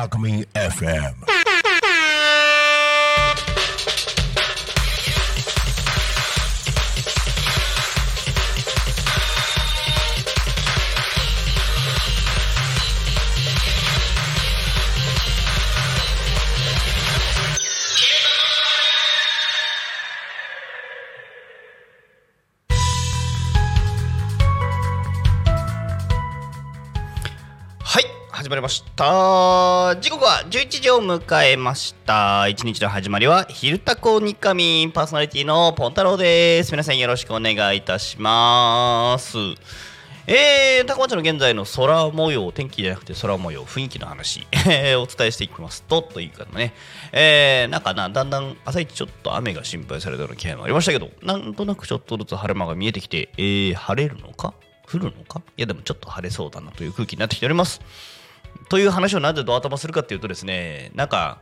Alchemy FM. まりました。時刻は11時を迎えました。一日の始まりは「昼タコニカミン」パーソナリティのポン太郎です。皆さんよろしくお願いいたします。えー、高松の現在の空模様天気じゃなくて空模様雰囲気の話えーお伝えしていきますとというかね。えー、なんかなだんだん朝一ちょっと雨が心配されたような気配もありましたけどなんとなくちょっとずつ晴れ間が見えてきて、えー、晴れるのか？降るのか？いやでもちょっと晴れそうだなという空気になってきております。という話をなぜドア玉するかっていうとですねなんか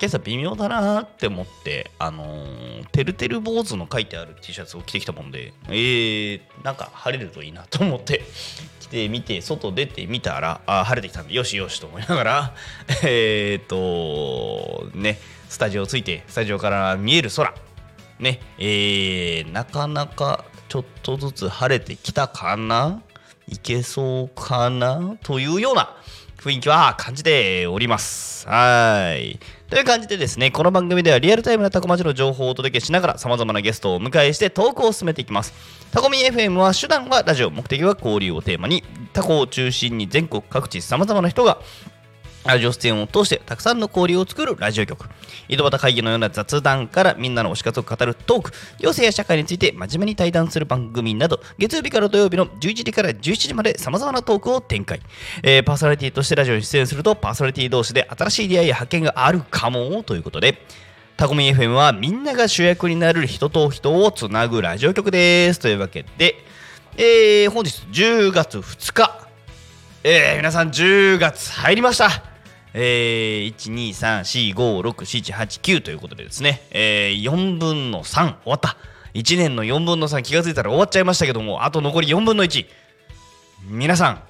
今朝微妙だなーって思ってあのー、てるてる坊主の書いてある T シャツを着てきたもんでえー、なんか晴れるといいなと思って 来てみて外出てみたらあ晴れてきたんでよしよしと思いながら えーとねスタジオついてスタジオから見える空ねえー、なかなかちょっとずつ晴れてきたかな？いけそうかな？というような雰囲気は感じております。はい。という感じでですね、この番組ではリアルタイムなタコ町の情報をお届けしながら様々なゲストをお迎えしてトークを進めていきます。タコミ FM は手段はラジオ、目的は交流をテーマに、タコを中心に全国各地様々な人がラジオ出演を通してたくさんの交流を作るラジオ局。井戸端会議のような雑談からみんなの推し活を語るトーク。行政や社会について真面目に対談する番組など。月曜日から土曜日の11時から17時まで様々なトークを展開、えーパーソナリティとしてラジオに出演するとパーソナリティ同士で新しい出会いや発見があるかもということで。タコミ FM はみんなが主役になる人と人をつなぐラジオ局です。というわけで、えー本日10月2日。えー皆さん10月入りました。えー、1、2、3、4、5、6、7、8、9ということでですね、えー、4分の3終わった。1年の4分の3気がついたら終わっちゃいましたけども、あと残り4分の1。皆さん、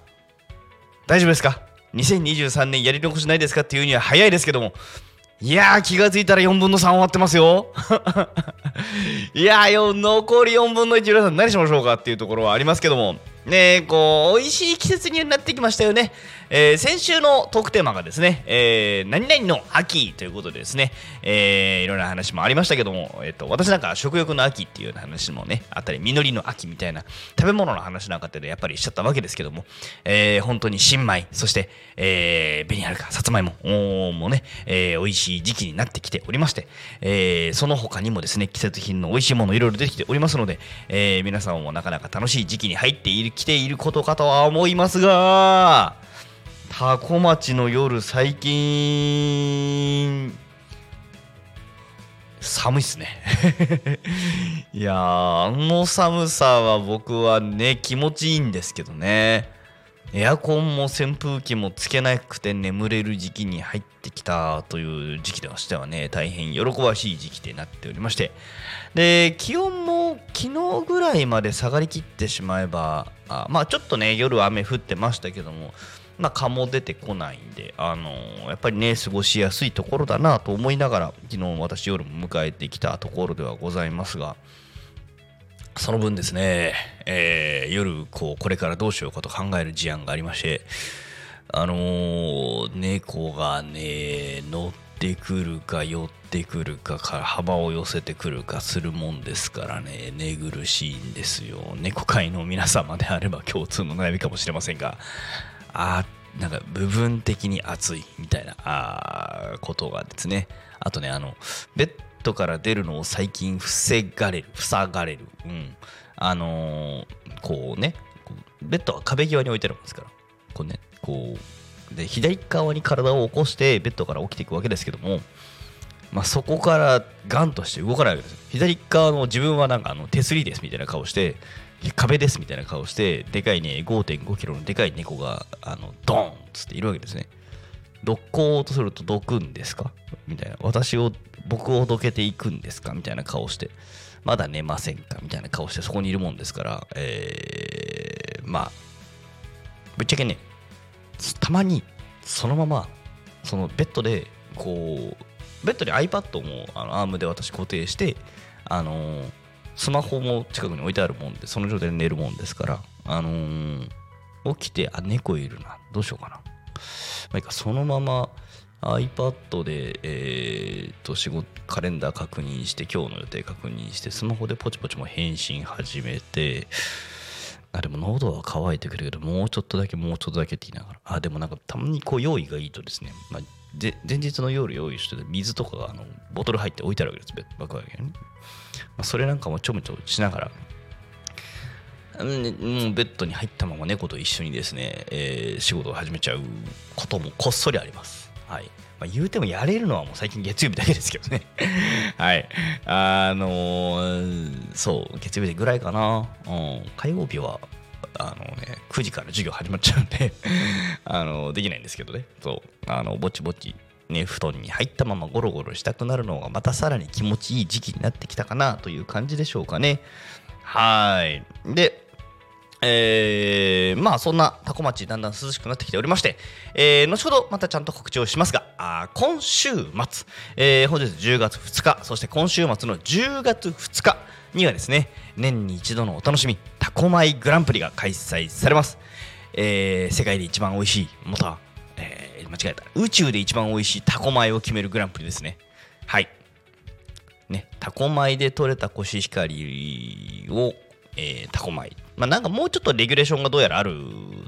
大丈夫ですか ?2023 年やり残しないですかっていうには早いですけども、いやー気がついたら4分の3終わってますよ。いやーよ残り4分の1皆さん何しましょうかっていうところはありますけどもねこう美味しい季節になってきましたよね、えー先週のトークテーマがですね、えー何々の秋ということでですね、えーいろんな話もありましたけども、えっと私なんか食欲の秋っていうような話もねあったり実りの秋みたいな食べ物の話なんかってねやっぱりしちゃったわけですけども、えー本当に新米そして、えー、紅はるかさつまいもおもね、えー美味しい時期になってきておりまして、えーその他にもですね季節品の美味しいものいろいろ出てきておりますので、えー皆さんもなかなか楽しい時期に入っている来ていることかとは思いますがタコ町の夜最近寒いっすね。いやーあの寒さは僕はね気持ちいいんですけどね。エアコンも扇風機もつけなくて眠れる時期に入ってきたという時期としてはね大変喜ばしい時期となっておりまして。で気温も昨日ぐらいまで下がりきってしまえばあまあちょっとね夜雨降ってましたけどもまあ蚊も出てこないんであのやっぱりね過ごしやすいところだなと思いながら昨日私夜も迎えてきたところではございますがその分ですね、えー夜こうこれからどうしようかと考える事案がありましてあのー猫がね乗ってくるか寄ってくるかから幅を寄せてくるかするもんですからね寝苦しいんですよ。猫界の皆様であれば共通の悩みかもしれませんがあなんか部分的に暑いみたいなあことがですね。あとねあのベッドから出るのを最近防がれる塞がれる、うん、あのーこうねベッドは壁際に置いてあるもんですから。こうねこうで左側に体を起こしてベッドから起きていくわけですけどもまあ、そこからガンとして動かないわけです左側の自分はなんかあの手すりですみたいな顔して壁ですみたいな顔してでかいね5 5キロのでかい猫があのドーンっつっているわけですね。どこうとするとどくんですか？みたいな。私を僕をどけていくんですか？みたいな顔して。まだ寝ませんか？みたいな顔してそこにいるもんですからえー、まあぶっちゃけねたまにそのままそのベッドでこうベッドに iPad もあのアームで私固定してあのースマホも近くに置いてあるもんでその状態で寝るもんですからあのー起きてあ猫いるな。どうしようかな。まあいいか。そのまま iPad で、えー、と仕事カレンダー確認して今日の予定確認してスマホでポチポチも返信始めてあでも喉は渇いてくるけどもうちょっとだけもうちょっとだけって言いながら。あでもなんかたまにこう用意がいいとですね、まあ、で前日の夜用意してて水とかがあのボトル入って置いてあるわけです爆上げに、まあ、それなんかもちょめちょしながらうんベッドに入ったまま猫と一緒にですね、えー仕事を始めちゃうこともこっそりあります。はい。まあ、言うてもやれるのはもう最近月曜日だけですけどね。はい。あのーそう、月曜日ぐらいかな。うん。火曜日は、あのね、9時から授業始まっちゃうんで、あのできないんですけどね。そう、あの、ぼちぼち、ね、布団に入ったままゴロゴロしたくなるのがまたさらに気持ちいい時期になってきたかなという感じでしょうかね。はい。で、えーまあそんなタコ町だんだん涼しくなってきておりまして、えー後ほどまたちゃんと告知をしますがあ今週末、えー本日10月2日そして今週末の10月2日にはですね年に一度のお楽しみタコマイグランプリが開催されます、えー世界で一番美味しいまた、えー間違えた。宇宙で一番美味しいタコ米を決めるグランプリですね。はい。ね、タコ米で取れたコシヒカリを、えータコ米、まあ、なんかもうちょっとレギュレーションがどうやらある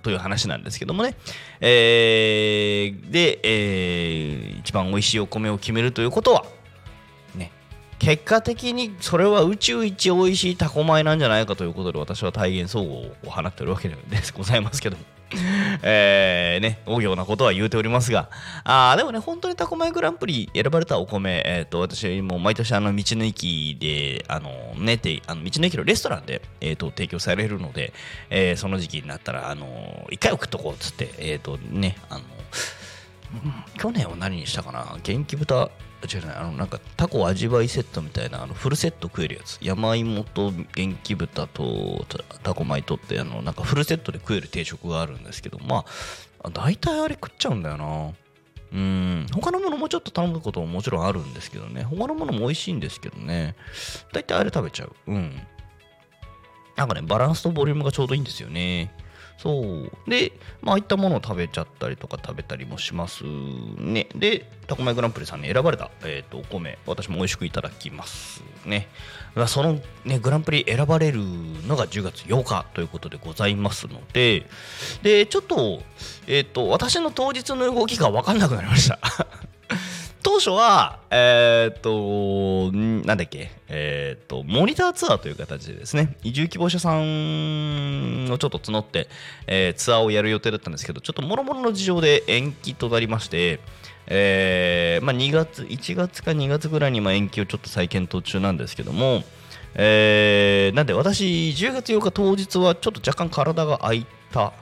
という話なんですけどもね、えーで、えー一番美味しいお米を決めるということは、結果的にそれは宇宙一美味しいタコ米なんじゃないかということで私は体現総合を放っておるわけでございますけども。えーね、大行なことは言うておりますが、あでもね、本当にタコ米グランプリ選ばれたお米、えー、と私も毎年あの道の駅で、あのね、てあの道の駅のレストランで、えー、と提供されるので、えーその時期になったら、あの一回送っとこうっつって、えっ、とね、あの、去年は何にしたかな？元気豚違うねあのなんかタコ味わいセットみたいなあのフルセット食えるやつ。山芋と元気豚とタタコ米とってあのなんかフルセットで食える定食があるんですけどまあ大体あれ食っちゃうんだよな。うん。他のものもちょっと頼むことももちろんあるんですけどね。他のものも美味しいんですけどね。大体あれ食べちゃう。うん。なんかねバランスとボリュームがちょうどいいんですよね。そう。で、まあ、あいったものを食べちゃったりとか食べたりもしますね。で、タコマイグランプリさんに選ばれた、えー、とお米、私も美味しくいただきますね。その、ね、グランプリ選ばれるのが10月8日ということでございますので、で、ちょっと、えっ、と、私の当日の動きが分かんなくなりました。当初は、えーっと、なんだっけ、えーっと、モニターツアーという形でですね、移住希望者さんをちょっと募って、えーツアーをやる予定だったんですけど、ちょっともろもろの事情で延期となりまして、えーまあ、2月、1月か2月ぐらいにま延期をちょっと再検討中なんですけども、えーなんで私、10月8日当日はちょっと若干体が空いた。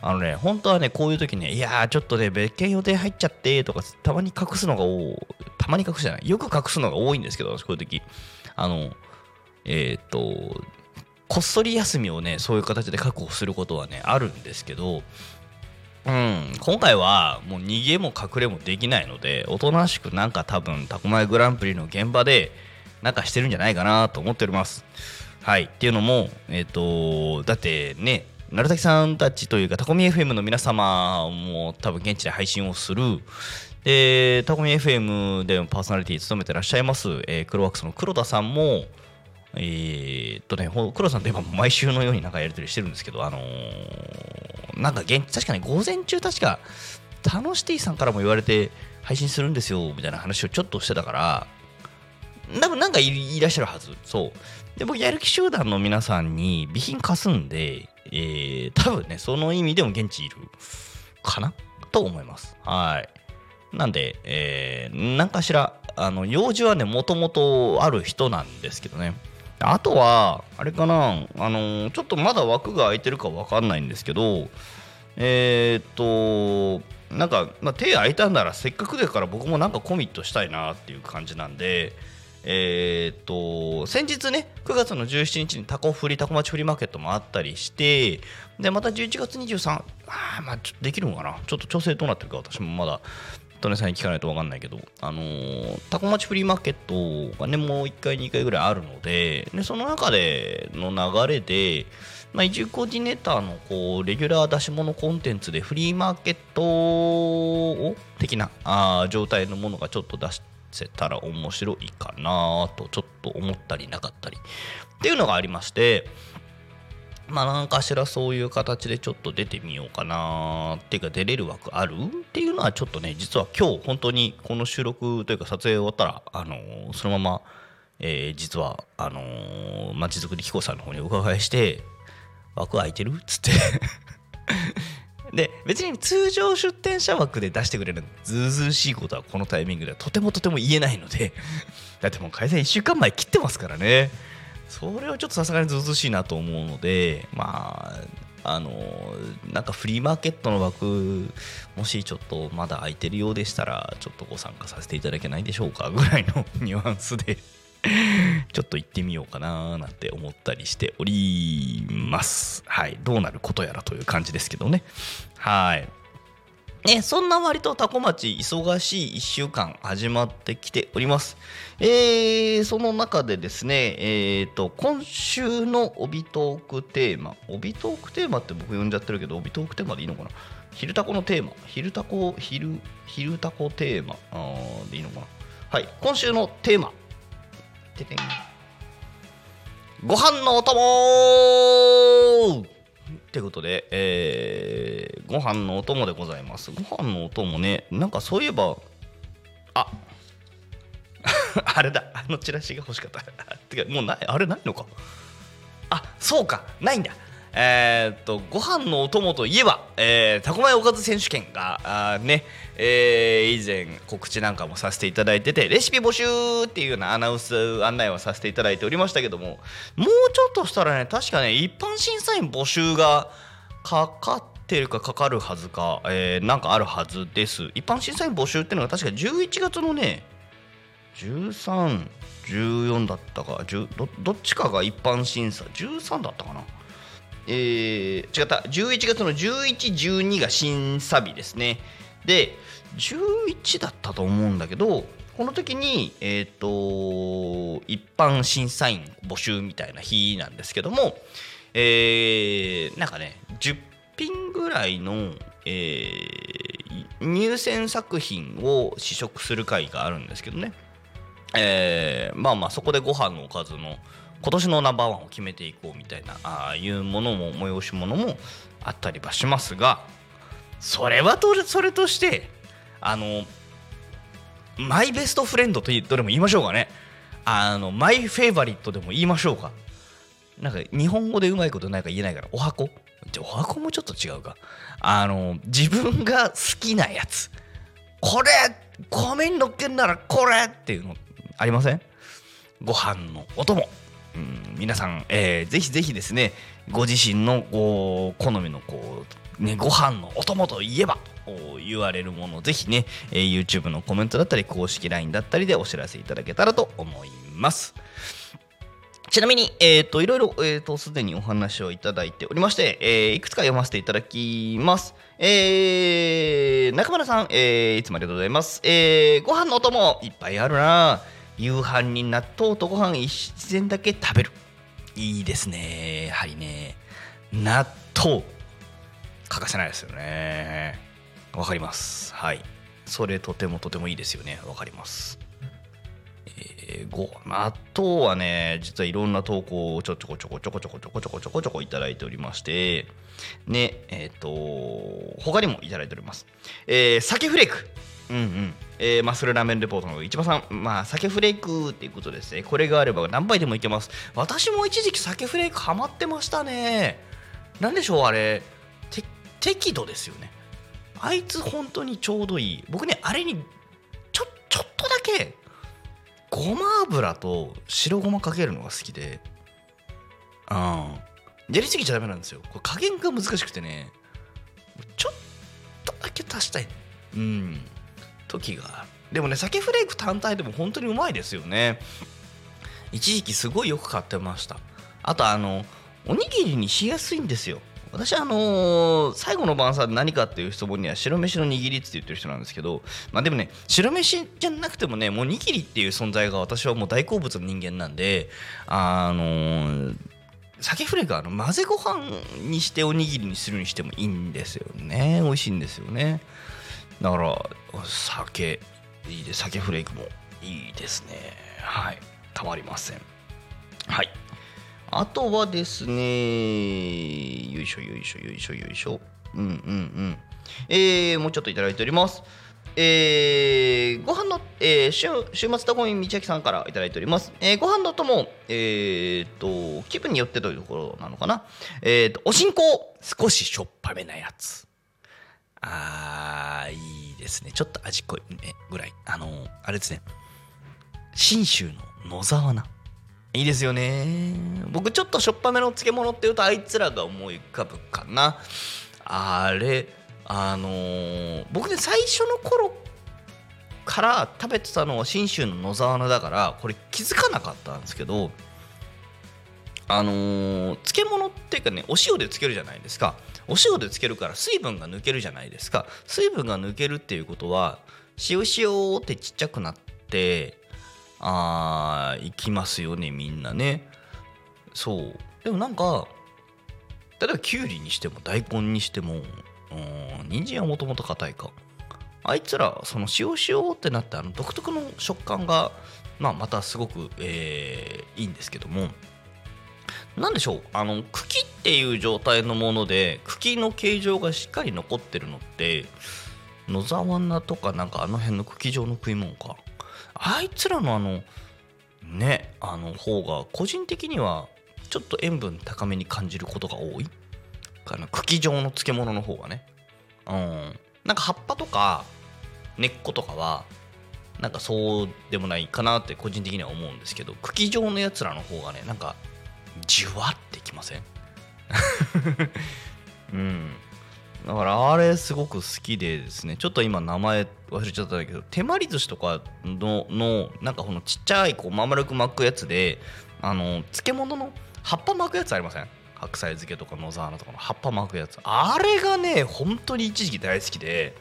あのね、本当はね、こういう時ね、いやー、ちょっとね、別件予定入っちゃってとか、たまに隠すのが多い、たまに隠すじゃない、よく隠すのが多いんですけど、私こういう時、あの、えーっと、こっそり休みをね、そういう形で確保することはね、あるんですけど、うん、今回はもう逃げも隠れもできないので、おとなしくなんか多分、タコマイグランプリの現場で、なんかしてるんじゃないかなと思っております。はい。っていうのも、えっ、と、だってね、鳴滝さんたちというか、タコミ FM の皆様も多分現地で配信をする。で、タコミ FM でパーソナリティ務めてらっしゃいます、えー、クロワークスの黒田さんも、えーっとね、黒田さんといえば毎週のようになんかやり取りしてるんですけど、あのーなんか現確かに午前中確か、タノシティさんからも言われて配信するんですよみたいな話をちょっとしてたから、多分なんかいらっしゃるはず。そう。で僕やる気集団の皆さんに備品貸すんで、えー、多分ねその意味でも現地いるかな？と思います。はい。なんで、えー、何かしらあの用事はねもともとある人なんですけどね。あとはあれかな？あのちょっとまだ枠が空いてるか分かんないんですけどえー、っとなんか、まあ、手空いたんならせっかくだから僕もなんかコミットしたいなっていう感じなんでえー、と先日ね9月の17日にタコフリタコ町フリーマーケットもあったりしてでまた11月23あまあちょできるのかな？ちょっと調整どうなってるか私もまだトネさんに聞かないと分かんないけど、あのー、タコ町フリーマーケットがねもう1回2回ぐらいあるのででその中での流れでまあ、移住コーディネーターのこうレギュラー出し物コンテンツでフリーマーケット的なあ状態のものがちょっと出しせたら面白いかなとちょっと思ったりなかったりっていうのがありましてまあ何かしらそういう形でちょっと出てみようかなっていうか出れる枠あるっていうのはちょっとね実は今日本当にこの収録というか撮影終わったらあの、そのまま、え、実はあの、まちづくり機構さんの方にお伺いして枠空いてるっつって。で別に通常出店者枠で出してくれるずうずうしいことはこのタイミングではとてもとても言えないので だってもう開催1週間前切ってますからね。それはちょっとさすがにずうずうしいなと思うのでまああのなんかフリーマーケットの枠もしちょっとまだ空いてるようでしたらちょっとご参加させていただけないでしょうかぐらいのニュアンスで。ちょっと行ってみようかななんて思ったりしております。はい。どうなることやらという感じですけどね。はい。ね、そんな割とタコ町忙しい1週間始まってきております。えー、その中でですね、えーと、今週の帯トークテーマ、帯トークテーマって僕呼んじゃってるけど、帯トークテーマでいいのかな？昼タコのテーマ、昼タコ、昼、昼タコテーマでいいのかな？はい、今週のテーマ、ててんご飯のお供ってことで、えー、ご飯のお供でございます。ご飯のお供ねなんかそういえばああれだあのチラシが欲しかった。てかもうないあれないのか。あそうかないんだ。えー、っとご飯のお供といえば、えー、タコ米おかず選手権があね、えー、以前告知なんかもさせていただいててレシピ募集っていうようなアナウンス案内をさせていただいておりましたけどももうちょっとしたらね確かね一般審査員募集がかかってるかかかるはずか、えー、なんかあるはずです。一般審査員募集っていうのが確か11月のね13、14だったかどどっちかが一般審査13だったかな。えー、違った。11月の11、12が審査日ですね。で11だったと思うんだけどこの時に、えーと、一般審査員募集みたいな日なんですけども、えー、なんかね10品ぐらいの、えー、入選作品を試食する会があるんですけどね、えー、まあまあそこでご飯のおかずの今年のナンバーワンを決めていこうみたいなああいうものも催し物もあったりはしますがそれはとそれとしてあのマイベストフレンドとどれも言いましょうかね。あのマイフェイバリットでも言いましょうか。なんか日本語でうまいことないか言えないからお箱。じゃお箱もちょっと違うか。あの自分が好きなやつ。これ米に乗っけんならこれっていうのありません？ご飯のお供。うん、皆さん、えー、ぜひぜひですねご自身の好みのこう、ね、ご飯のお供といえばと言われるものぜひね、えー、YouTube のコメントだったり公式 LINE だったりでお知らせいただけたらと思いますちなみに、えっ、ー、と、いろいろ、えっ、ー、と、すでにお話をいただいておりまして、えー、いくつか読ませていただきます。えー、中村さん、えー、いつもありがとうございます。えー、ご飯のお供、いっぱいあるな夕飯に納豆とご飯一膳だけ食べる。いいですね。やはりね。納豆欠かせないですよね。わかります。はい。それとてもとてもいいですよね。わかります、えー、5あとはね実はいろんな投稿をちょちょこちょこちょこちょこちょこちょこちょこちょこいただいておりましてねえっ、ー、と他にもいただいております。えー、鮭フレーク。うんうんえー、マッスルラーメンレポートの市場さん、まあ、鮭フレークっていうことですね。これがあれば何杯でもいけます。私も一時期鮭フレークハマってましたね。なんでしょう、あれ。適度ですよね。あいつ本当にちょうどいい。僕ね、あれにちょちょっとだけごま油と白ごまかけるのが好きで、うん。やりすぎちゃダメなんですよ。これ加減が難しくてね、ちょっとだけ足したい。うん。時がでもね鮭フレーク単体でも本当にうまいですよね。一時期すごいよく買ってました。あとあのおにぎりにしやすいんですよ。私あのー、最後の晩餐何かっていう質問には白飯の握りって言ってる人なんですけどまあでもね白飯じゃなくてもねもう握りっていう存在が私はもう大好物の人間なんであのー鮭フレークはあの混ぜご飯にしておにぎりにするにしてもいいんですよね。美味しいんですよね。だから酒いいで酒フレークもいいですね。はい。たまりません。はい。あとはですねよいしょよいしょよいしょよいしょ。うんうんうん。えー、もうちょっといただいております。えー、ご飯の、えー、週週末タコミみちあきさんからいただいております。えー、ご飯のとも、えー、と、気分によってというところなのかな。えー、と、おしんこ、少ししょっぱめなやつ。あー、いいですね。ちょっと味濃いね、ぐらい。あの、あれですね。信州の野沢菜。いいですよね。僕ちょっとしょっぱめの漬物っていうとあいつらが思い浮かぶかな。あれ、あのー、僕ね、最初の頃から食べてたのは信州の野沢菜だから、これ気づかなかったんですけど、あのー、漬物っていうかね、お塩で漬けるじゃないですか。お塩でつけるから水分が抜けるじゃないですか。水分が抜けるっていうことは塩塩ってちっちゃくなってあーいきますよねみんなね。そう。でもなんか例えばきゅうりにしても大根にしてもうん人参はもともと硬いか。あいつらその塩塩ってなってあの独特の食感がまあまたすごく、えー、いいんですけども。何でしょう？あの茎っていう状態のもので茎の形状がしっかり残ってるのって野沢菜とかなんかあの辺の茎状の食い物か？あいつらのあのねあの方が個人的にはちょっと塩分高めに感じることが多い？かな？茎状の漬物の方がね。うん。なんか葉っぱとか根っことかはなんかそうでもないかなって個人的には思うんですけど茎状のやつらの方がねなんかじゅわってきません？うん。だからあれすごく好きでですね。ちょっと今名前忘れちゃったんだけど手まり寿司とかののなんかこのちっちゃいこうまん丸く巻くやつであの漬物の葉っぱ巻くやつありません？白菜漬けとか野沢菜とかの葉っぱ巻くやつ。あれがね本当に一時期大好きで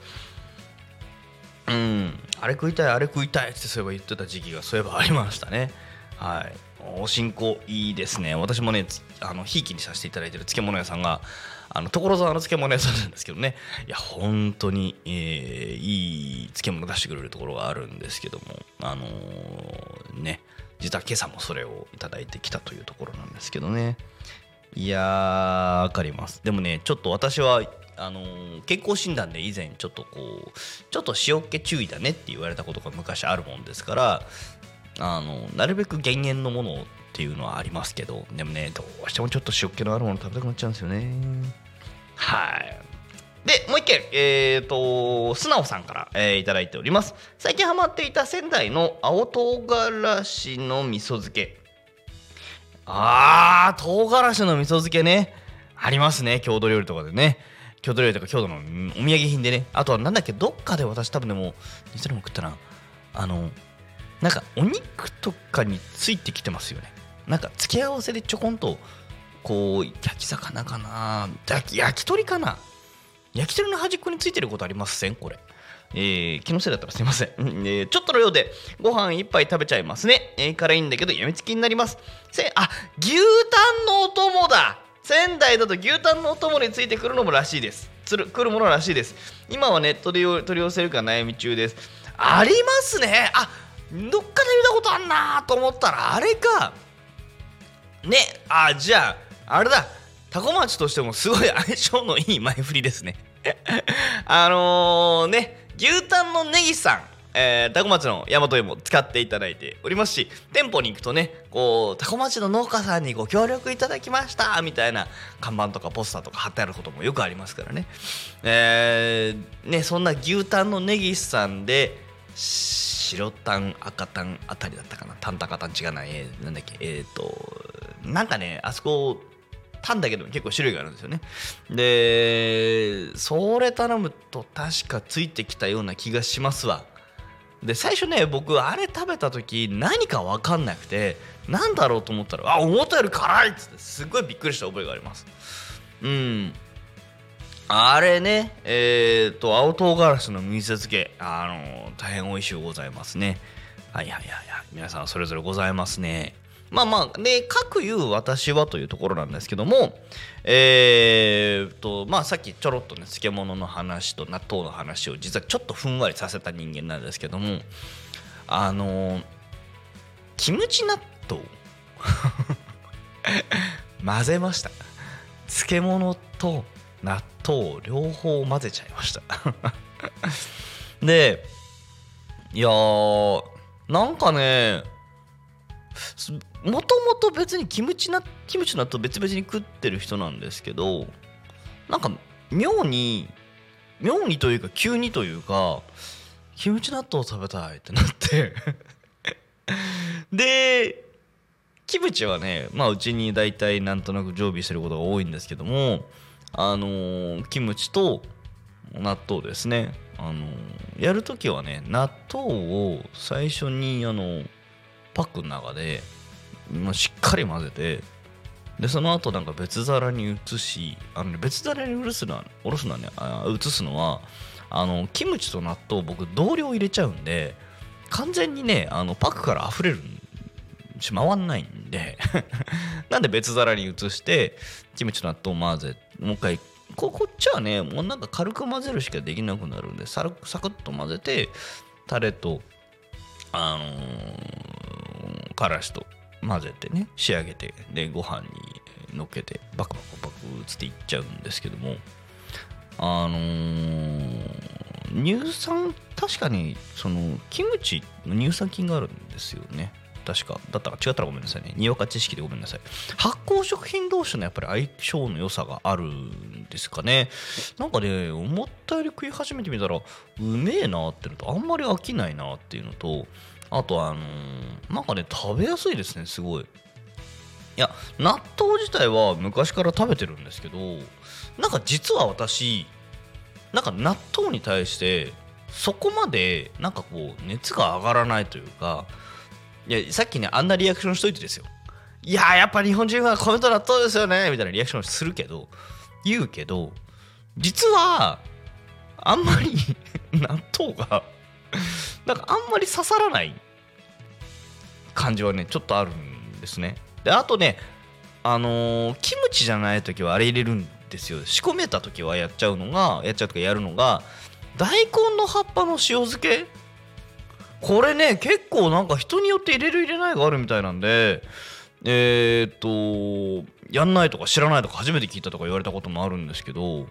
うん。あれ食いたいあれ食いたいってそういえば言ってた時期がそういえばありましたね。はい。おしんこいいですね。私もねあのひいきにさせていただいてる漬物屋さんがあの所沢の漬物屋さんなんですけどね。いや本当に、えー、いい漬物出してくれるところがあるんですけどもあのー、ね実は今朝もそれをいただいてきたというところなんですけどね。いやーわかります。でもねちょっと私はあのー、健康診断で以前ちょっとこうちょっと塩っ気注意だねって言われたことが昔あるもんですからあのなるべく減塩のものっていうのはありますけどでもねどうしてもちょっと塩気のあるもの食べたくなっちゃうんですよね。はい。でもう一件えっ、ー、と素直さんから、えー、いただいております。最近ハマっていた仙台の青唐辛子の味噌漬け。あー唐辛子の味噌漬けね。ありますね郷土料理とかでね。郷土料理とか郷土のお土産品でね。あとはなんだっけどっかで私多分でも似たのも食ったな。あのなんかお肉とかについてきてますよね。なんか付け合わせでちょこんとこう焼き魚かな。焼き鳥かな。焼き鳥の端っこについてることありません？これ。えー、気のせいだったらすいません、えー、ちょっとのようでご飯一杯食べちゃいますね。えー、辛いんだけどやみつきになります。せあ牛タンのお供だ。仙台だと牛タンのお供についてくるのもらしいです。つる来るものらしいです。今はネットで取り寄せるか悩み中です。ありますね。あどっかで見たことあんなと思ったらあれか。ねあじゃああれだ。タコ町としてもすごい相性のいい前振りですね。あのー、ね牛タンのネギさん。えー、タコ町の大和芋使っていただいておりますし店舗に行くとねこうタコ町の農家さんにご協力いただきましたみたいな看板とかポスターとか貼ってあることもよくありますからね,、えー、ねそんな牛タンのネギさんで白タン赤タンあたりだったかな。タンタカタン違うな。えー、なんだっけ。えっ、ー、となんかねあそこタンだけど結構種類があるんですよね。でそれ頼むと確かついてきたような気がしますわ。で最初ね僕あれ食べた時何か分かんなくて何だろうと思ったらあ思ったより辛いっつってすごいびっくりした覚えがあります。うん。あれねえっ、ー、と青唐辛子の味噌漬けあの大変美味しゅうございますね。はいはいはいはい。皆さんそれぞれございますね。まあまあで各言う私はというところなんですけどもえー、とまあさっきちょろっとね漬物の話と納豆の話を実はちょっとふんわりさせた人間なんですけどもあのキムチ納豆 混ぜました。漬物と納豆両方混ぜちゃいました。でいやーなんかねもともと別にキムチなキムチ納豆別々に食ってる人なんですけどなんか妙に妙にというか急にというかキムチ納豆食べたいってなって。でキムチはねまあうちに大体なんとなく常備してることが多いんですけどもあのー、キムチと納豆ですね。あのー、やるときはね納豆を最初にあのパックの中でまあ、しっかり混ぜてでその後なんか別皿に移しあの、ね、別皿に移すのはおろすのはねあ移すのはあのキムチと納豆僕同量入れちゃうんで完全にねあのパックから溢れるし回んないんで。なんで別皿に移してキムチと納豆を混ぜもう一回。ここっちはねもうなんか軽く混ぜるしかできなくなるんでササクッと混ぜてタレとあのー、からしと混ぜてね仕上げてでご飯にのっけてバクバクバクつっていっちゃうんですけどもあのー、乳酸確かにそのキムチ乳酸菌があるんですよね。確かだったら違ったらごめんなさいね。にわか知識でごめんなさい。発酵食品同士のやっぱり相性の良さがあるんですかね。なんかね思ったより食い始めてみたらうめえなってのとあんまり飽きないなっていうのとあとあのー、なんかね食べやすいですねすごい。いや納豆自体は昔から食べてるんですけどなんか実は私なんか納豆に対してそこまでなんかこう熱が上がらないというかいやさっきねあんなリアクションしといてですよ。いややっぱ日本人は米と納豆ですよね。みたいなリアクションするけど言うけど実はあんまり 納豆がなんかあんまり刺さらない感じはねちょっとあるんですね。であとねあのー、キムチじゃない時はあれ入れるんですよ。仕込めた時はやっちゃうのがやっちゃうとかやるのが大根の葉っぱの塩漬けこれね結構なんか人によって入れる入れないがあるみたいなんでえー、っとやんないとか知らないとか初めて聞いたとか言われたこともあるんですけど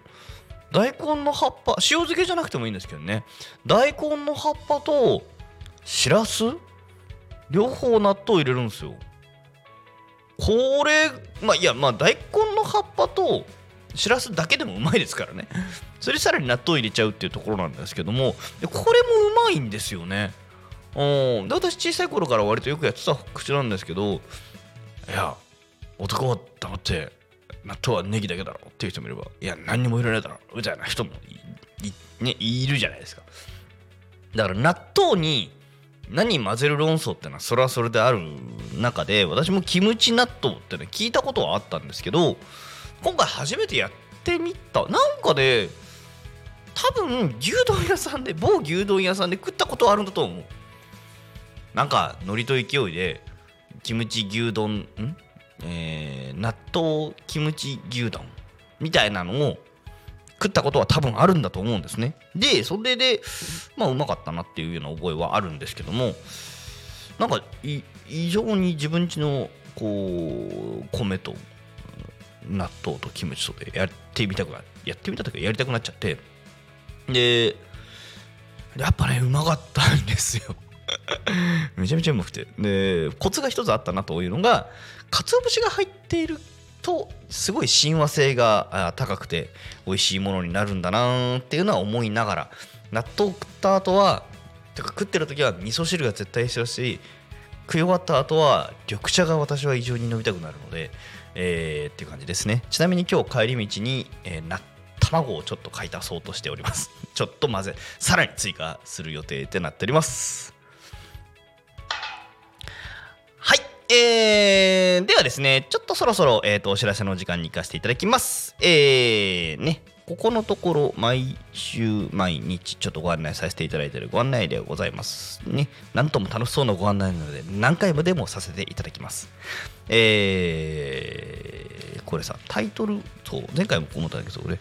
大根の葉っぱ塩漬けじゃなくてもいいんですけどね。大根の葉っぱとしらす？両方納豆入れるんですよ。これまあいやまあ大根の葉っぱとしらすだけでもうまいですからね。それさらに納豆入れちゃうっていうところなんですけどもこれもうまいんですよね。うん。で私小さい頃から割とよくやってた口なんですけどいや男は黙って納豆はネギだけだろっていう人もいればいや何にも入れないだろみたいな人もい,、ね、いるじゃないですか。だから納豆に何混ぜる論争ってのはそれはそれである中で私もキムチ納豆っての聞いたことはあったんですけど今回初めてやってみた。なんかね多分牛丼屋さんで某牛丼屋さんで食ったことあるんだと思う。なんか海苔と勢いでキムチ牛丼ん？えー、納豆キムチ牛丼みたいなのを食ったことは多分あるんだと思うんですね。でそれでまあうまかったなっていうような覚えはあるんですけどもなんか異常に自分ちのこう米と納豆とキムチとでやってみたくなやってみたとかやりたくなっちゃって。でやっぱねうまかったんですよ。めちゃめちゃうまくて。でコツが一つあったなというのが鰹節が入っているとすごい親和性が高くて美味しいものになるんだなっていうのは思いながら。納豆食った後はてか食ってる時は味噌汁が絶対必要だし食い終わった後は緑茶が私は異常に飲みたくなるので、えー、っていう感じですね。ちなみに今日帰り道に、えー、卵をちょっと買い足そうとしております。ちょっと混ぜさらに追加する予定ってなっております。えー、ではですね、ちょっとそろそろ、えーと、お知らせの時間に行かせていただきます。えー、ね、ここのところ、毎週、毎日、ちょっとご案内させていただいているご案内でございます。ね、なんとも楽しそうなご案内なので、何回もでもさせていただきます。えー、これさ、タイトル、そう、前回も思ったんだけど、俺、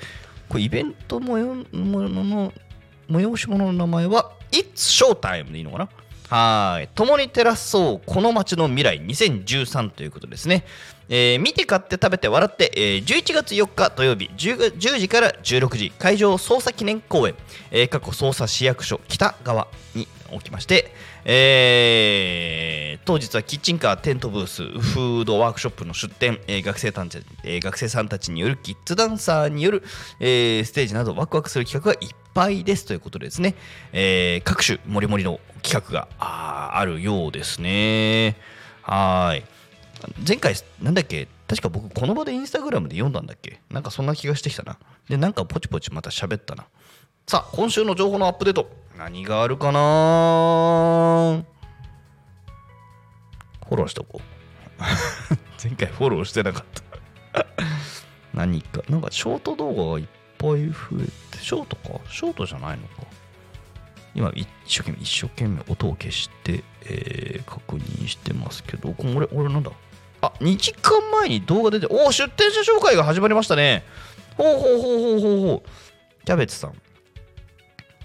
これイベントもよの催し物の名前は、It's Showtime でいいのかな？はい。共に照らそう、この街の未来2013ということですね。えー、見て買って食べて笑って、えー、11月4日土曜日 10, 10時から16時、会場捜査記念公演、えー、過去捜査市役所北側に起きまして、えー、当日はキッチンカー、テントブース、フードワークショップの出店、えー、学生たち、えー、学生さんたちによるキッズダンサーによる、えー、ステージなどワクワクする企画がいっぱいですということでですね、えー、各種もりもりの企画があるようですね。はい。前回、なんだっけ確か僕、この場でインスタグラムで読んだんだっけ？なんかそんな気がしてきたな。で、なんかポチポチまた喋ったな。さあ、今週の情報のアップデート。何があるかな？フォローしとこう。前回フォローしてなかった 何か、なんかショート動画がいっぱい増えて、ショートか？ショートじゃないのか今一生懸命一生懸命音を消して、えー、確認してますけど、これ、俺なんだ？あ、2時間前に動画出て、おお、出店者紹介が始まりましたね。ほうほうほうほうほうほう。キャベツさん。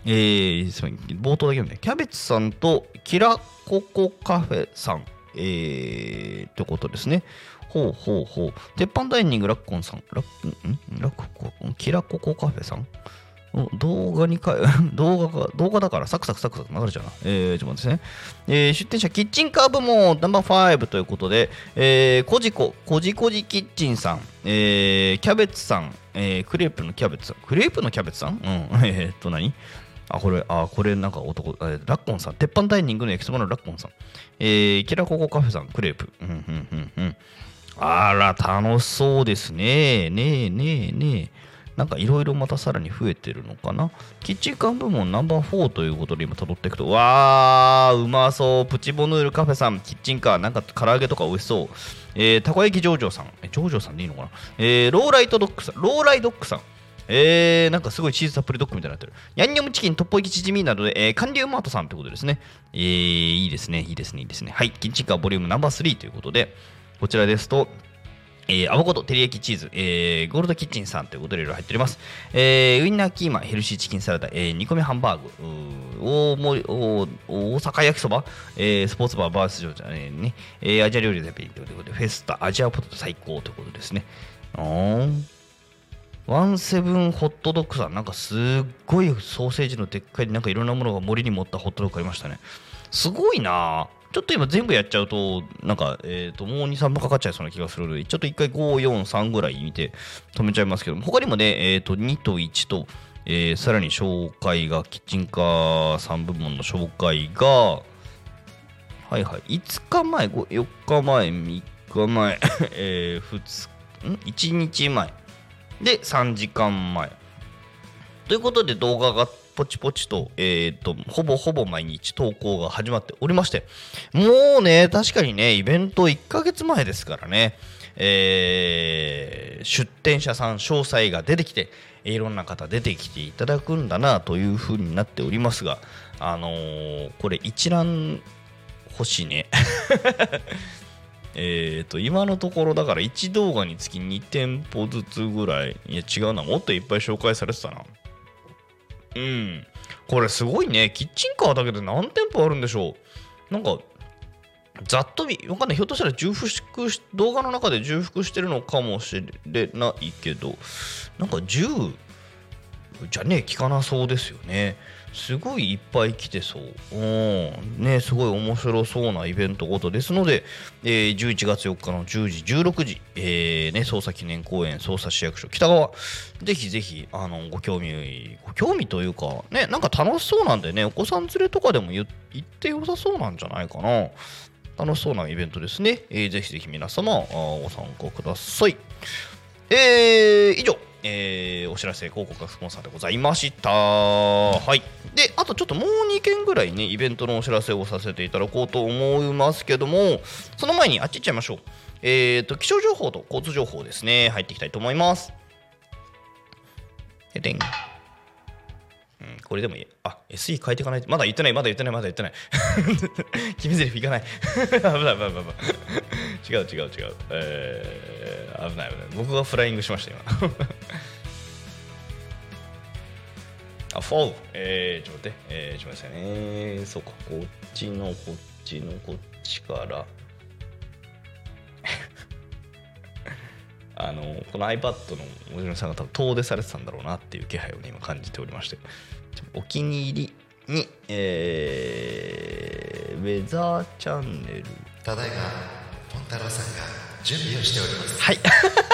えー、冒頭だけ読んで、キャベツさんとキラココカフェさん、えー、ってことですね。ほうほうほう。鉄板ダイニングラッコンさん、ラッん？ラッココ、キラココカフェさん？動画にか、動画が、動画だからサクサクサクサク流れちゃうな。えー、ちょっと待ってですね。えー、出店者、キッチンカー部門ナンバー5ということで、えー、コジコ、コジコジキッチンさん、えー、キャベツさん、えー、クレープのキャベツさん、クレープのキャベツさん？うん、えー、っと何？あ、これ、あ、これなんか男、え、ラッコンさん、鉄板ダイニングの焼きそばのラッコンさん、えー、キラココカフェさん、クレープ。うん、うん、うん、うん。あら、楽しそうですね。ねえ、ねえ、ねえ。なんかいろいろまたさらに増えてるのかな。キッチンカー部門ナンバー4ということで今辿っていくと、わー、うまそう。プチボヌールカフェさん、キッチンカー、なんか唐揚げとか美味しそう。えー、たこ焼きジョージョさん、え、ジョージョさんでいいのかな。えー、ローライトドッグさん、ローライドッグさん。えー、なんかすごいチーズたっぷりドッグみたいになってる。ヤンニョムチキン、トッポイキチヂミなどで、えー、韓流マートさんってことですね。えー、いいですね、いいですね、いいですね。はい、キッチンカーボリュームナンバー3ということで、こちらですと、えー、アボカド、照り焼きチーズ、えー、ゴールドキッチンさんということでいろいろ入っております。えー、ウインナーキーマヘルシーチキンサラダ、えー、煮込みハンバーグ、大大大阪焼きそば、えー、スポーツバーバース場じゃね、えー、アジア料理絶品ということで、フェスタ、アジアポテト最高ということですね。ワンセブンホットドッグさん、なんかすっごいソーセージのでっかい、なんかいろんなものが森に持ったホットドッグありましたね。すごいな。ちょっと今全部やっちゃうと、なんか、えっ、ー、と、もう2、3分かかっちゃいそうな気がするので、ちょっと1回5、4、3ぐらい見て止めちゃいますけども、他にもね、えっ、ー、と、2と1と、えー、さらに紹介が、キッチンカー3部門の紹介が、はいはい、5日前、4日前、3日前、えー、2日、ん ?1 日前。で、3時間前。ということで動画がポチポチと、えっ、と、ほぼほぼ毎日投稿が始まっておりまして、もうね、確かにね、イベント1ヶ月前ですからね、えー、出店者さん詳細が出てきて、いろんな方出てきていただくんだなというふうになっておりますが、あのー、これ一覧欲しいね。えっと、今のところだから1動画につき2店舗ずつぐらい、いや違うな、もっといっぱい紹介されてたな。うん。これすごいね。キッチンカーだけで何店舗あるんでしょう。なんか、ざっと見、わかんない。ひょっとしたら重複し、動画の中で重複してるのかもしれないけど、なんか10じゃねえ、聞かなそうですよね。すごいいっぱい来てそう。うん。ね、すごい面白そうなイベントごとですので、えー11月4日の10時、16時、えーね、捜査記念公園、捜査市役所、北側、ぜひぜひ、あの、ご興味、ご興味というか、ね、なんか楽しそうなんでね、お子さん連れとかでも行って良さそうなんじゃないかな。楽しそうなイベントですね。えーぜひぜひ皆様、ご参加ください。えー以上、えーお知らせ広告がスポンサーでございました。はい。で、あとちょっともう2件ぐらいね、イベントのお知らせをさせていただこうと思いますけども、その前にあっち行っちゃいましょう。えっ、と、気象情報と交通情報ですね、入っていきたいと思います。ででん。うん、これでもいい。あ、SE 変えていかない。まだ言ってない、まだ言ってない、まだ言ってない。決め台詞いかない。危ない、危ない、危ない。違う、違う、違う。えー、危ない、危ない。僕がフライングしました、今。あ、フォーえー、ちょっと待って。えー、ちょっと待ってくださいね。そうか、こっちの、こっちの、こっちから。あのこの iPad のおじのさんが多分遠出されてたんだろうなっていう気配を、ね、今感じておりましてお気に入りに、えーウェザーチャンネル。ただいまポンタロウさんが準備をしております。はい。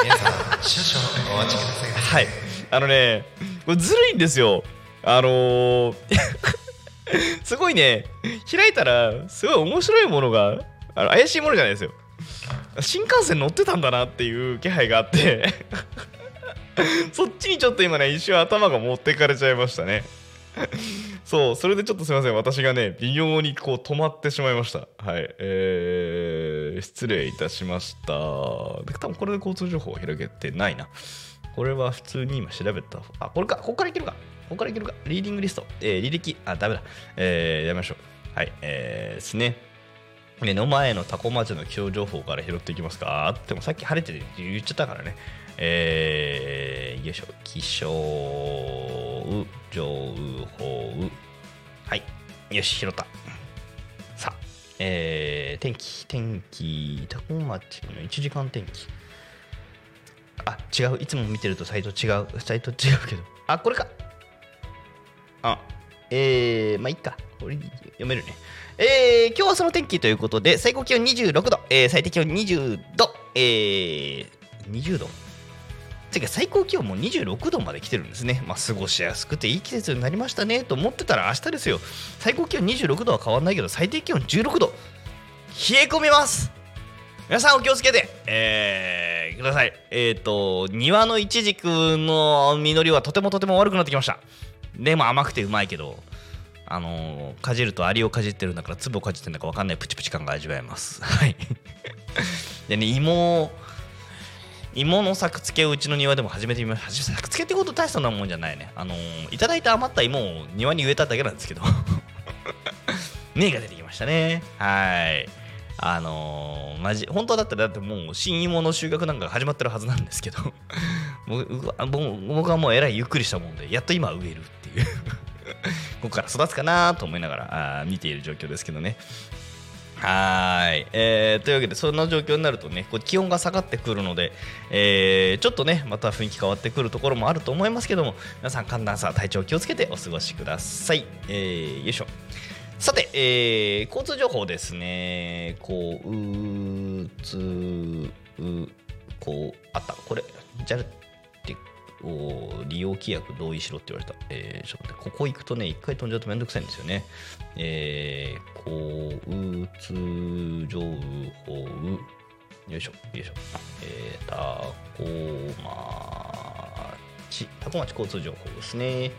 皆さん少々お待ちください。はい。あのねこれずるいんですよ。あのー すごいね。開いたらすごい面白いものがあの怪しいものじゃないですよ。新幹線乗ってたんだなっていう気配があって。そっちにちょっと今ね一瞬頭が持ってかれちゃいましたね そうそれでちょっとすいません。私がね微妙にこう止まってしまいました。はい。えー、失礼いたしました。で多分これで交通情報を広げてないな。これは普通に今調べた。あこれか。ここからいけるか。ここからいけるか。リーディングリスト、えー履歴。あダメだ。えー、やめましょう。はい。えー、ですね。目の前のタコ町の気象情報から拾っていきますか。でもさっき晴れてて言っちゃったからね。えー、よいしょ。気象情報。はい。よし、拾った。さあ、えー、天気、天気、タコ町の1時間天気。あ、違う。いつも見てるとサイト違う。サイト違うけど。あ、これか。あ、えー、まあいいか。これ読めるね。えー、今日はその天気ということで、最高気温26度、えー、最低気温20度、えー、20度？てか最高気温も26度まで来てるんですね。まあ、過ごしやすくていい季節になりましたねと思ってたら明日ですよ。最高気温26度は変わんないけど、最低気温16度。冷え込みます皆さんお気をつけて、えー、ください。えっ、と、庭のイチジクの実りはとてもとても悪くなってきました。でも甘くてうまいけど、あのーかじるとアリをかじってるんだから粒をかじってるんだか分かんないプチプチ感が味わえます。はい。でね、芋、芋の作付けをうちの庭でも始めてみました。作付けってこと大したなもんじゃないね。あのーいただいた余った芋を庭に植えただけなんですけど、芽が出てきましたね。はい。あのー、マジ本当だったらだってもう新芋の収穫なんか始まってるはずなんですけど 僕はもうえらいゆっくりしたもんでやっと今植えるっていう ここから育つかなと思いながらあ見ている状況ですけどねはい、えーというわけでそんな状況になるとねこう気温が下がってくるので、えーちょっとねまた雰囲気変わってくるところもあると思いますけども皆さん寒暖差体調気をつけてお過ごしください、えーよいしょさて、えー交通情報ですね。こう、うつ、う、こう、あった。これ、JAL っ利用規約同意しろって言われた。えー、ちょっと待って、ここ行くとね、一回飛んじゃうとめんどくさいんですよね。えー、交通情報、よいしょ、よいしょ。えー、タコ町、タコ町交通情報ですね。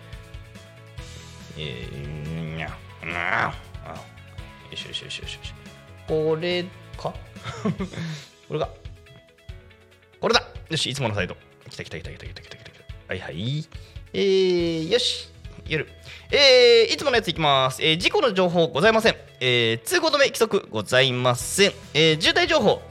えー、にゃ、にゃ、あ、よいしょよいしょよいしょよいしょ。これか？これか。これだよし、いつものサイト。来た来た来た来た来た来た来たはいはい。えー、よし。夜。えー、いつものやついきます。えー、事故の情報ございません。えー、通行止め規則ございません。えー、渋滞情報。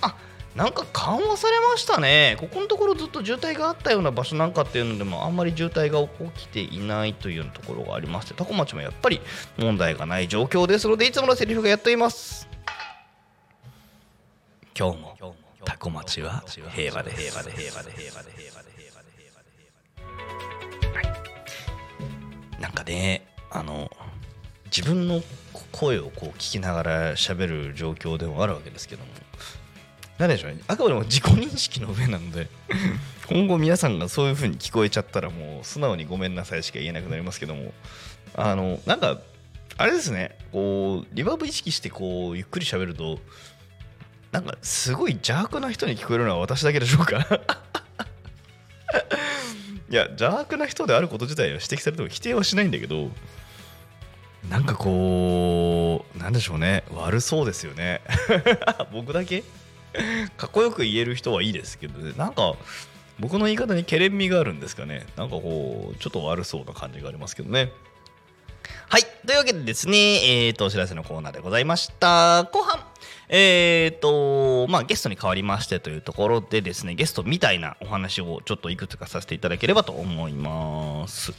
あなんか緩和されましたね、ここのところずっと渋滞があったような場所なんかっていうのでもあんまり渋滞が起きていないというようなところがありまして、タコ町もやっぱり問題がない状況ですので、いつものセリフがやっています。今日もタコ町は平和です平和で平和で平和で平和で平和でなんかねあの自分の声をこう聞きながら喋る状況でもあるわけですけども。何でしょうね。あくまでも自己認識の上なので今後皆さんがそういう風に聞こえちゃったらもう素直にごめんなさいしか言えなくなりますけども。あのなんかあれですね。こうリバーブ意識してこうゆっくり喋るとなんかすごい邪悪な人に聞こえるのは私だけでしょうか？いや邪悪な人であること自体は指摘されても否定はしないんだけどなんかこうなんでしょうね。悪そうですよね。僕だけ？かっこよく言える人はいいですけど、ね、なんか僕の言い方にけれんみがあるんですかね。なんかこうちょっと悪そうな感じがありますけどね。はい。というわけでですねえっ、ー、とお知らせのコーナーでございました。後半。えっ、ー、とまあゲストに変わりましてというところでですねゲストみたいなお話をちょっといくつかさせていただければと思います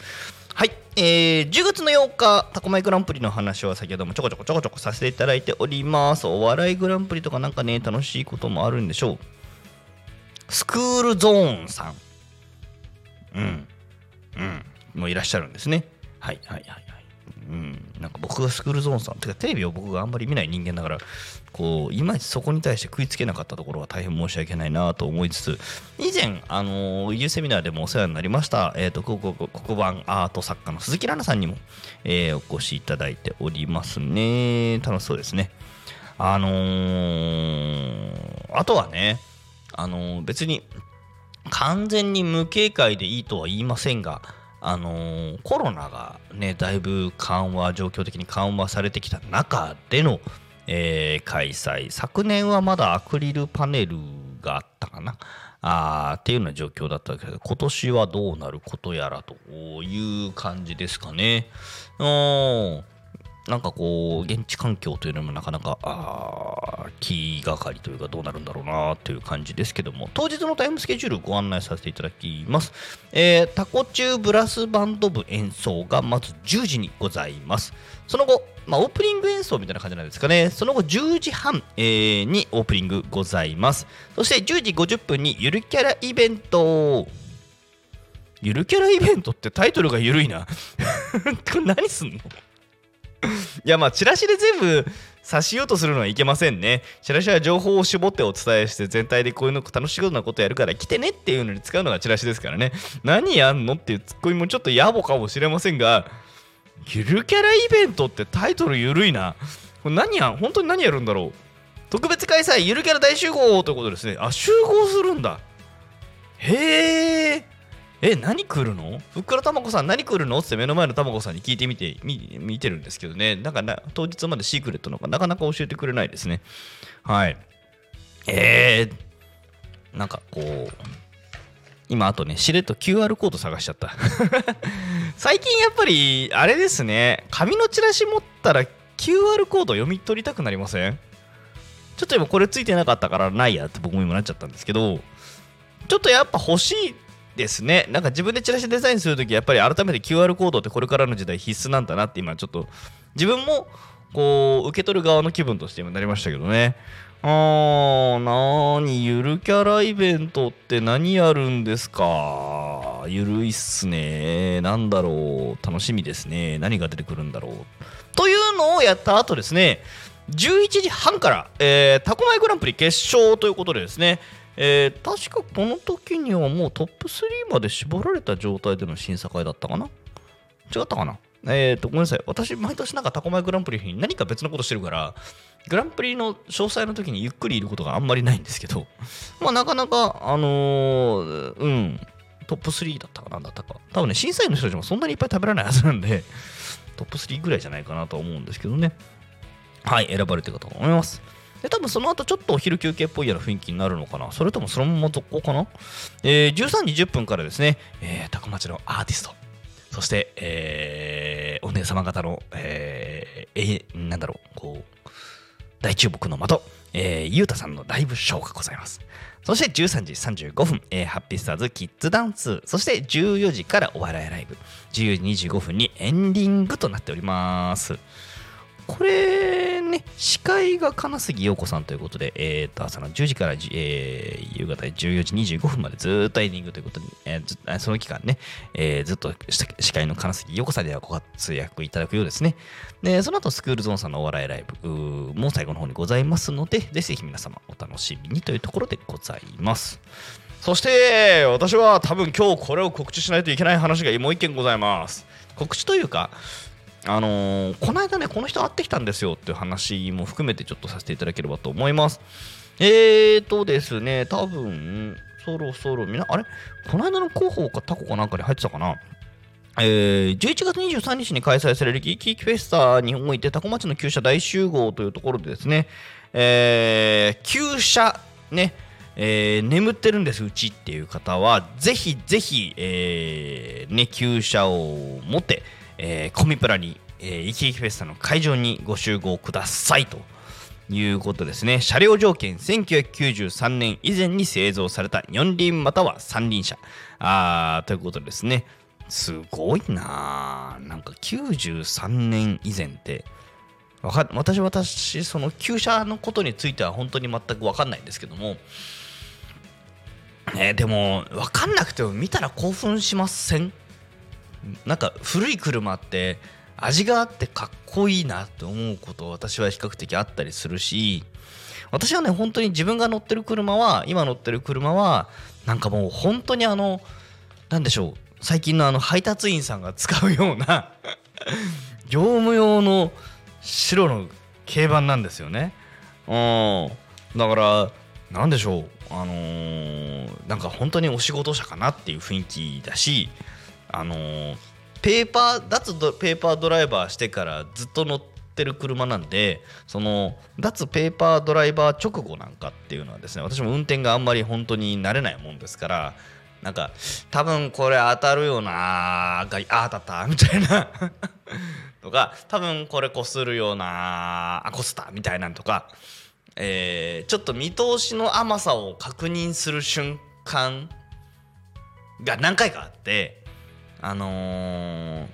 はい、えー、10月の8日、タコマイグランプリの話は先ほどもちょこちょこちょこちょこさせていただいております。お笑いグランプリとかなんかね、楽しいこともあるんでしょう。スクールゾーンさん。うん。うん。もういらっしゃるんですね。はいはいはい。うん、なんか僕がスクールゾーンさんてかテレビを僕があんまり見ない人間だからこういまいちそこに対して食いつけなかったところは大変申し訳ないなと思いつつ以前あのー、セミナーでもお世話になりました、えーと、黒板アート作家の鈴木奈々さんにも、え、お越しいただいておりますね。楽しそうですね。あの、あとはねあの、別に完全に無警戒でいいとは言いませんがあの、コロナがねだいぶ緩和状況的に緩和されてきた中での、えー、開催昨年はまだアクリルパネルがあったかな？あっていうような状況だったけど今年はどうなることやらという感じですかね。うんなんかこう、現地環境というのもなかなか、あ気がかりというかどうなるんだろうなという感じですけども、当日のタイムスケジュールご案内させていただきます。えー、タコ中ブラスバンド部演奏がまず10時にございます。その後、まあ、オープニン演奏みたいな感じなんですかね。その後10時半、えー、にオープニングございます。そして10時50分にゆるキャライベント。ゆるキャライベントってタイトルがゆるいな。これ何すんの？いやまあチラシで全部差しようとするのはいけませんね。チラシは情報を絞ってお伝えして全体でこういうの楽しいようなことやるから来てねっていうのに使うのがチラシですからね。何やんのっていうツッコミもちょっと野暮かもしれませんが、ゆるキャライベントってタイトルゆるいな。これ何や本当に何やるんだろう特別開催ゆるキャラ大集合ということですね。あ、集合するんだ。へえ。え何来るの？ふっくらたまこさん何来るの？って目の前のたまこさんに聞いてみてみ見てるんですけどねなんかな当日までシークレットのかなかなか教えてくれないですねはいえー、なんかこう今あとねしれっと QR コード探しちゃった 最近やっぱりあれですね紙のチラシ持ったら QR コード読み取りたくなりません？ちょっと今これついてなかったからないやって僕も今なっちゃったんですけどちょっとやっぱ欲しいですね。なんか自分でチラシデザインするとき、やっぱり改めて QR コードってこれからの時代必須なんだなって今ちょっと自分もこう受け取る側の気分として今なりましたけどね。あー、なーに、ゆるキャライベントって何やるんですか？ゆるいっすね。なんだろう。楽しみですね。何が出てくるんだろう。というのをやった後ですね、11時半から、えー、タコマイグランプリ決勝ということでですね、えー、確かこの時にはもうトップ3まで絞られた状態での審査会だったかな？違ったかな？えっ、ー、と、ごめんなさい。私、毎年なんかタコマイグランプリに何か別のことしてるから、グランプリの詳細の時にゆっくりいることがあんまりないんですけど、まあ、なかなか、あのー、うん、トップ3だったかなんだったか。多分ね、審査員の人たちもそんなにいっぱい食べられないはずなんで、トップ3ぐらいじゃないかなと思うんですけどね。はい、選ばれてるかと思います。で、多分その後ちょっとお昼休憩っぽいような雰囲気になるのかなそれともそのまま続行かな？えー、13時10分からですね、えー、高町のアーティスト、そして、えー、お姉様方の、えー、えー、なんだろう、こう、大注目の的、えー、ゆうたさんのライブショーがございます。そして13時35分、えー、ハッピースターズキッズダンス、そして14時からお笑いライブ、14時25分にエンディングとなっております。これね、司会が金杉陽子さんということで、えー、と朝の10時から、えー夕方14時25分までずっとエンディングということで、えーその期間ね、えーずっと司会の金杉陽子さんではご活躍いただくようですね。で、その後、スクールゾーンさんのお笑いライブも最後の方にございますので、ぜひ皆様お楽しみにというところでございます。そして、私は多分今日これを告知しないといけない話がもう一件ございます。告知というか、あのーこの間ね、この人会ってきたんですよっていう話も含めてちょっとさせていただければと思います。えーとですね、多分、そろそろみな、あれ？この間の広報かタコかなんかに入ってたかな？えー、11月23日に開催されるギーキーフェスタにおいて、タコ町の旧車大集合というところでですね、えー、旧車ね、えー眠ってるんですうちっていう方はぜひぜひ、えーね、旧車を持って、えーコミプラに、えー、イキイキフェスタの会場にご集合くださいということですね。車両条件1993年以前に製造された4輪または3輪車。あーということですね。すごいなあなんか93年以前ってわか私私その旧車のことについては本当に全く分かんないんですけども。ね、でも分かんなくても見たら興奮しません？なんか古い車って味があってかっこいいなって思うこと私は比較的あったりするし私はね本当に自分が乗ってる車は今乗ってる車はなんかもう本当にあのなんでしょう最近のあの配達員さんが使うような 業務用の白の軽バンなんですよね。うんだからなんでしょうあのーなんか本当にお仕事車かなっていう雰囲気だしあのーペーパー脱ペーパードライバーしてからずっと乗ってる車なんでその脱ペーパードライバー直後なんかっていうのはですね私も運転があんまり本当に慣れないもんですからなんか多分これ当たるよながあ当たったみたいな。とか多分これこするようなあこすったみたいなんとか、えーちょっと見通しの甘さを確認する瞬間が何回かあってあのー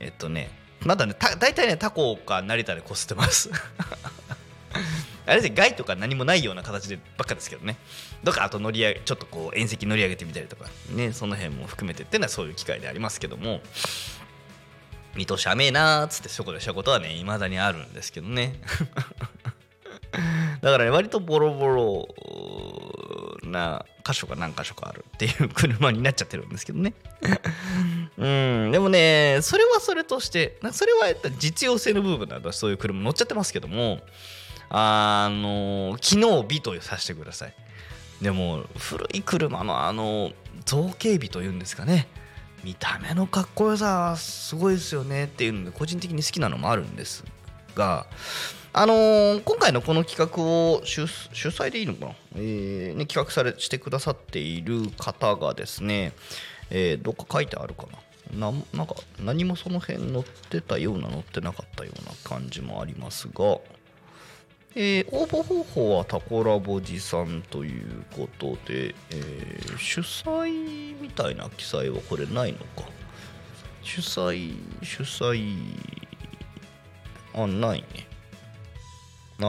えっとねまだねた大体ねタコか成田でこすってます。あれで害とか何もないような形でばっかですけどね。どっかあと乗り上げちょっとこう縁石乗り上げてみたりとかねその辺も含めてっていうのはそういう機会でありますけども。見通し甘えなーっつってそこでしたことはね未だにあるんですけどね。だからね割とボロボロな箇所が何箇所かあるっていう車になっちゃってるんですけどね。うん。でもねそれはそれとしてそれは実用性の部分なんだ。そういう車乗っちゃってますけども。あの機能美とさせてください。でも古い車のあの造形美というんですかね。見た目のかっこよさはすごいですよね。っていうので個人的に好きなのもあるんですがあのー今回のこの企画を主催でいいのかな、えーね、企画されしてくださっている方がですね、えーどっか書いてあるかな？ななんか何もその辺載ってたような載ってなかったような感じもありますが、えー応募方法はタコラボ持参ということで、えー主催みたいな記載はこれないのか？主催主催あないね。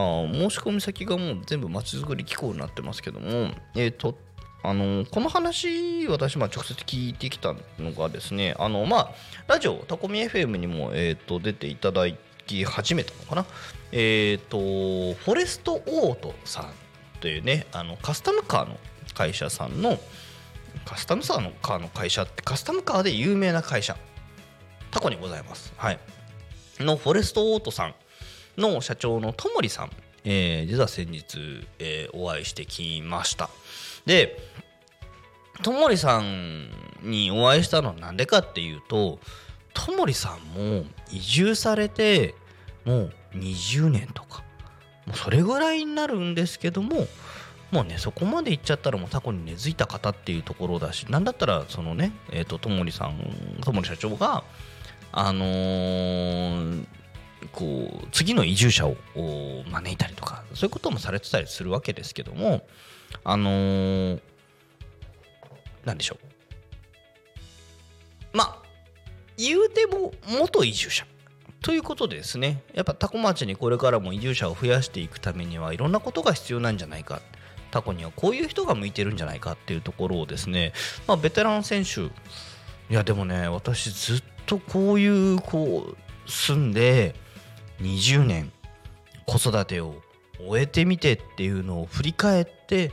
あ申し込み先がもう全部まちづくり機構になってますけどもえっ、とあのこの話私直接聞いてきたのがですねあのまあラジオタコミ FM にも、えー、と出ていただき始めたのかな。えっ、とフォレストオートさんというねあのカスタムカーの会社さんのカスタムカーのカーの会社ってカスタムカーで有名な会社タコにございます。はい。のフォレストオートさんの社長のともりさん、えー実は先日、えーお会いしてきました。でともりさんにお会いしたのは何でかっていうとともりさんも移住されてもう20年とかもうそれぐらいになるんですけどももうねそこまで行っちゃったらもうタコに根付いた方っていうところだしなんだったらそのねえっ、とともりさんともり社長があのーこう次の移住者を招いたりとかそういうこともされてたりするわけですけどもあのーなんでしょう。まあ言うても元移住者ということでですね。やっぱ多古町にこれからも移住者を増やしていくためにはいろんなことが必要なんじゃないか。タコにはこういう人が向いてるんじゃないかっていうところをですね、まあ、ベテラン選手いやでもね私ずっとこういうこう住んで20年子育てを終えてみてっていうのを振り返って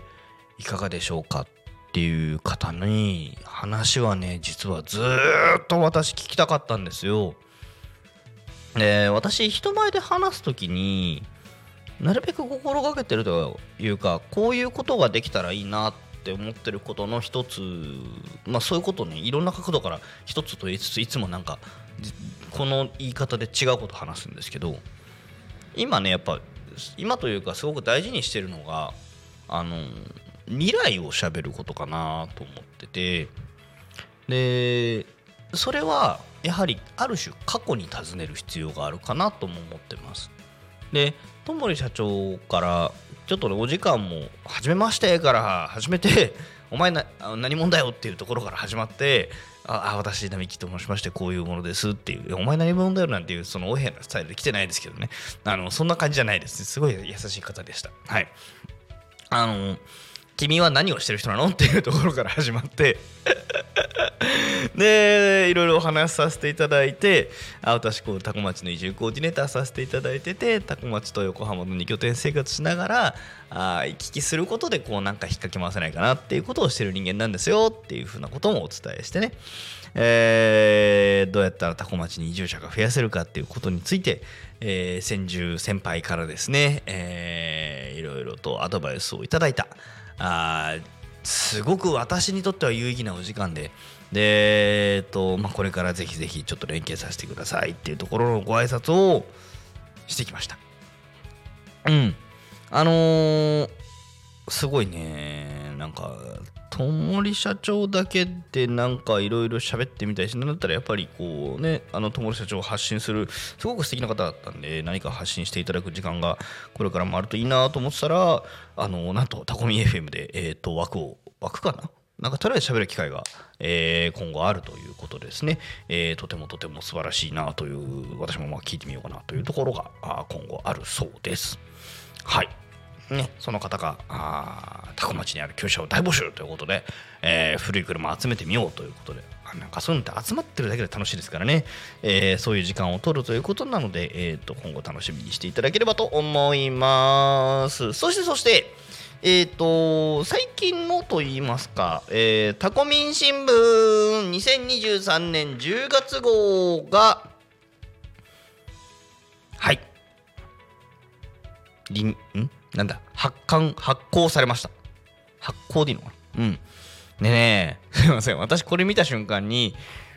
いかがでしょうかっていう方に話はね実はずっと私聞きたかったんですよ。で私人前で話す時になるべく心がけてるというかこういうことができたらいいなって思ってることの一つまあそういうことねいろんな角度から一つと言いつついつもなんかこの言い方で違うこと話すんですけど今ねやっぱ今というかすごく大事にしてるのがあの未来をしゃべることかなと思っててでそれはやはりある種過去に尋ねる必要があるかなとも思ってます。で戸森社長からちょっとねお時間も「初めまして」から始めて「お前な何者だよ」っていうところから始まって「ああ私並木と申しましてこういうものです」っていう「お前何者だよ」なんていうそのお部屋のスタイルで来てないですけどね。あのそんな感じじゃないです。すごい優しい方でした。はい。あの君は何をしてる人なの？っていうところから始まって。でいろいろお話しさせていただいてあ私こう多古町の移住コーディネーターさせていただいてて多古町と横浜の2拠点生活しながらあ行き来することでこうなんか引っ掛け回せないかなっていうことをしてる人間なんですよっていうふうなこともお伝えしてね、えーどうやったら多古町に移住者が増やせるかっていうことについて、えー先住先輩からですね、えーいろいろとアドバイスをいただいた。あすごく私にとっては有意義なお時間で、で、えっと、まあ、これからぜひぜひちょっと連携させてくださいっていうところのご挨拶をしてきました。うん。あのーすごいね、なんか、ともり社長だけでなんかいろいろ喋ってみたいし、なんだったらやっぱりこうね、あのともり社長を発信する、すごく素敵な方だったんで、何か発信していただく時間がこれからもあるといいなと思ってたら、あの、なんとタコミ FM で、えっ、と、枠を、枠かな？なんかとりあえず喋る機会が、えー今後あるということですね、えーとてもとても素晴らしいなという私もまあ聞いてみようかなというところがあ今後あるそうです。はい。ね、その方があー多古町にある旧車を大募集ということで、えー古い車を集めてみようということでなんかそういうのって集まってるだけで楽しいですからね、えーそういう時間を取るということなので、えー、と今後楽しみにしていただければと思います。そしてそしてえっ、と最近のと言いますか、えータコミン新聞2023年10月号がはい。りんん？なんだ発刊発行されました。発行でいいのかな？うん。でね すいません。私これ見た瞬間に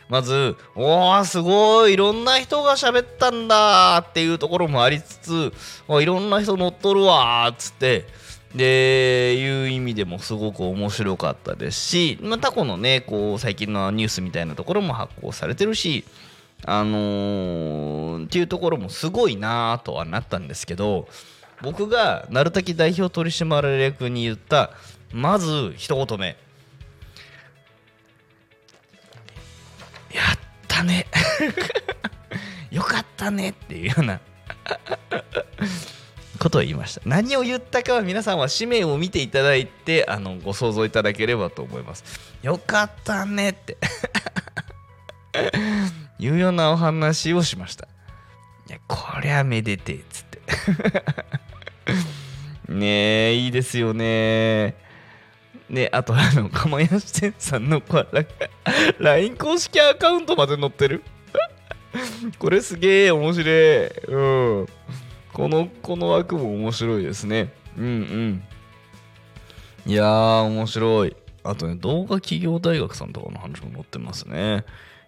まずおーすごいいろんな人が喋ったんだっていうところもありつつあいろんな人乗っとるわーっつってでいう意味でもすごく面白かったですし、まあ、タコのねこう最近のニュースみたいなところも発行されてるしあのーっていうところもすごいなとはなったんですけど僕が鳴滝代表取締役に言ったまず一言目。やったね。よかったねっていうような。ことを言いました。何を言ったかは皆さんは紙面を見ていただいてあのご想像いただければと思います。よかったねって。いうようなお話をしました。いやこりゃめでてっつって。ねえいいですよね。ねあとあの釜屋支店さんのこれ LINE 公式アカウントまで載ってる？これすげえ面白い。うん。このこの枠も面白いですね。うんうん。いやー面白い。あとね動画企業大学さんとかの話も載ってますね。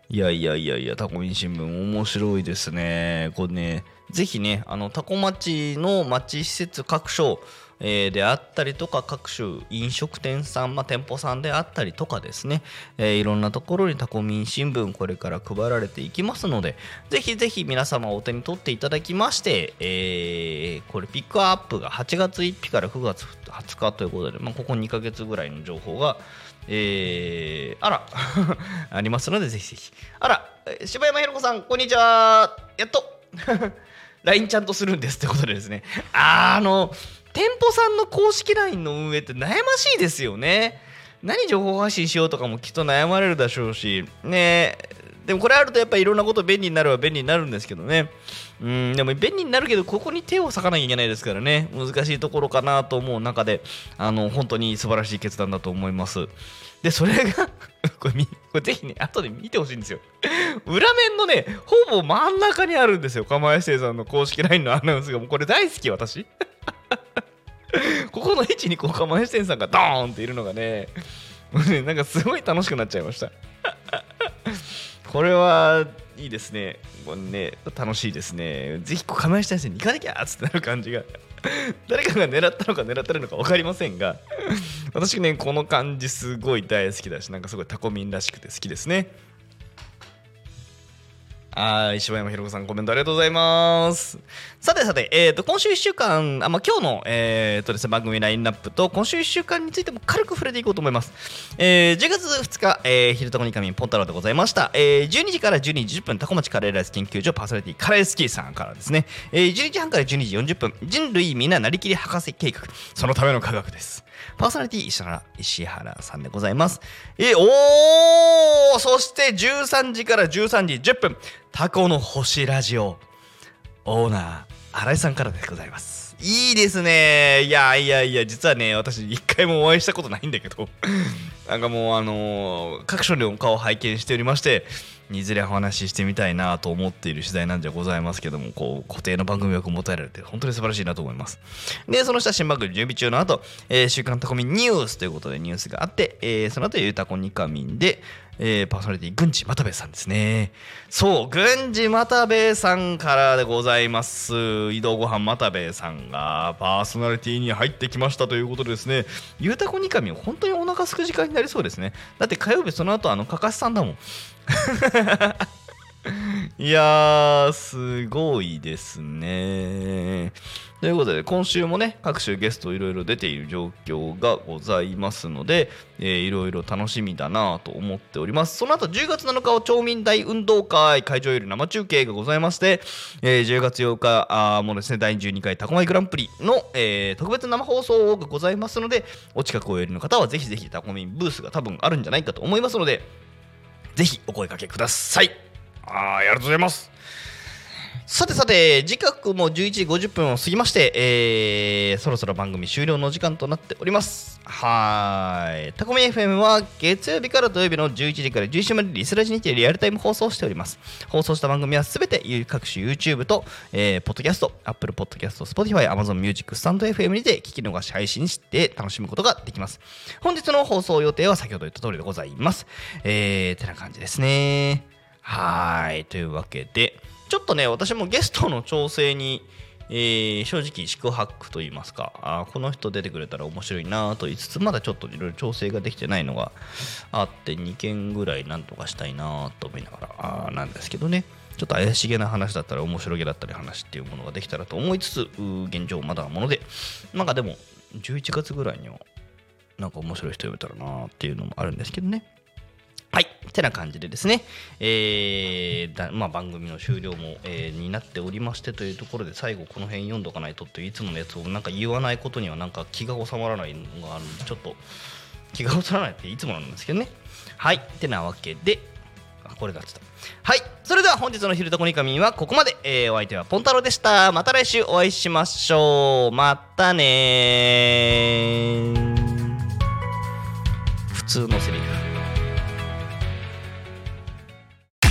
いやいやいやいや、タコミン新聞面白いですね。これね、ぜひね、あのタコ町の町施設各所、えーであったりとか、各種飲食店さん、まあ、店舗さんであったりとかですね、えーいろんなところにタコミン新聞、これから配られていきますので、ぜひぜひ皆様お手に取っていただきまして、えーこれピックアップが8月1日から9月20日ということで、まあ、ここ2ヶ月ぐらいの情報が、えーあら ありますのでぜひぜひ。あら柴山ひろ子さんこんにちは。やっと LINE ちゃんとするんですってことでですね。あの店舗さんの公式 LINE の運営って悩ましいですよね。何情報発信しようとかもきっと悩まれるでしょうし。ねでもこれあるとやっぱりいろんなこと便利になるは便利になるんですけどね。うんでも便利になるけどここに手を割かなきゃいけないですからね。難しいところかなと思う中であの本当に素晴らしい決断だと思います。でそれが これこれぜひね後で見てほしいんですよ。裏面のねほぼ真ん中にあるんですよ。釜石生さんの公式 LINE のアナウンスが。もうこれ大好き私。ここの位置にこう釜石さんがドーンっているのがねもうねなんかすごい楽しくなっちゃいました。これはいいですね。これね、楽しいですね。ぜひ、釜石大戦に行かなきゃっつってなる感じが。誰かが狙ったのか狙ってるのか分かりませんが、私ね、この感じすごい大好きだし、なんかすごいタコミンらしくて好きですね。あー、柴山ひろ子さん、コメントありがとうございます。さてさて、えー、と今週1週間、あまあ、今日の、えーとですね、番組ラインナップと、今週1週間についても軽く触れていこうと思います。えー10月2日、えー、昼とこにかみポンタロウでございました。えー12時から12時10分、タコ町カレーライス研究所パーソナリティカレースキーさんからですね、えー12時半から12時40分、人類みんななりきり博士計画、そのための科学です。パーソナリティ石原石原さんでございます。えーおーそして13時から13時10分、タコの星ラジオ、オーナー、新井さんからでございます。いいですね。いやいやいや、実はね、私、一回もお会いしたことないんだけど、なんかもう、あのー各所でお顔を拝見しておりまして、いずれお話ししてみたいなと思っている次第なんじゃございますけども、こう、固定の番組枠を持たれて、本当に素晴らしいなと思います。で、その下、新番組準備中の後、えー週刊タコミニュースということでニュースがあって、えーその後、ゆうたこにかみんで、えーパーソナリティ、郡司又兵衛さんですね。そう、郡司又兵衛さんからでございます。移動ご飯又兵衛さんがパーソナリティに入ってきましたということでですね、ゆうたこにかみ、本当にお腹すく時間になりそうですね。だって火曜日、その後、あの、かかしさんだもん。いやー、すごいですね。ということで、今週もね、各種ゲストいろいろ出ている状況がございますので、いろいろ楽しみだなと思っております。その後、10月7日は町民大運動会会場より生中継がございまして、えー10月8日あもですね、第12回タコマイグランプリの、えー特別生放送がございますので、お近くお寄りの方はぜひぜひタコミンブースが多分あるんじゃないかと思いますので、ぜひお声かけください。あありがとうございます。さてさて、時刻も11時50分を過ぎまして、えーそろそろ番組終了の時間となっております。はーい。タコミ FM は月曜日から土曜日の11時から11時までリスラジにてリアルタイム放送しております。放送した番組はすべて各種 YouTube と、えー、ポッドキャスト、Apple Podcast、Spotify、Amazon Music、スタンド FM にて聞き逃し配信して楽しむことができます。本日の放送予定は先ほど言った通りでございます。えー、てな感じですね。はい。というわけで、ちょっとね、私もゲストの調整に、えー正直四苦八苦と言いますかあこの人出てくれたら面白いなと言いつつまだちょっといろいろ調整ができてないのがあって2件ぐらいなんとかしたいなと思いながらあーなんですけどね。ちょっと怪しげな話だったり面白げだったり話っていうものができたらと思いつつ現状まだなもので。なんかでも11月ぐらいにはなんか面白い人呼べたらなっていうのもあるんですけどね。はい。てな感じでですね、えーまあ、番組の終了も、えーになっておりましてというところで最後この辺読んどかないとっていういつものやつをなんか言わないことにはなんか気が収まらないのがあるんでちょっと気が収まらないっていつもなんですけどね。はい。てなわけで、あこれだってた。はい。それでは本日の「昼とこにかみ」はここまで、えーお相手はポンタロウでした。また来週お会いしましょう。またね普通のセリフ。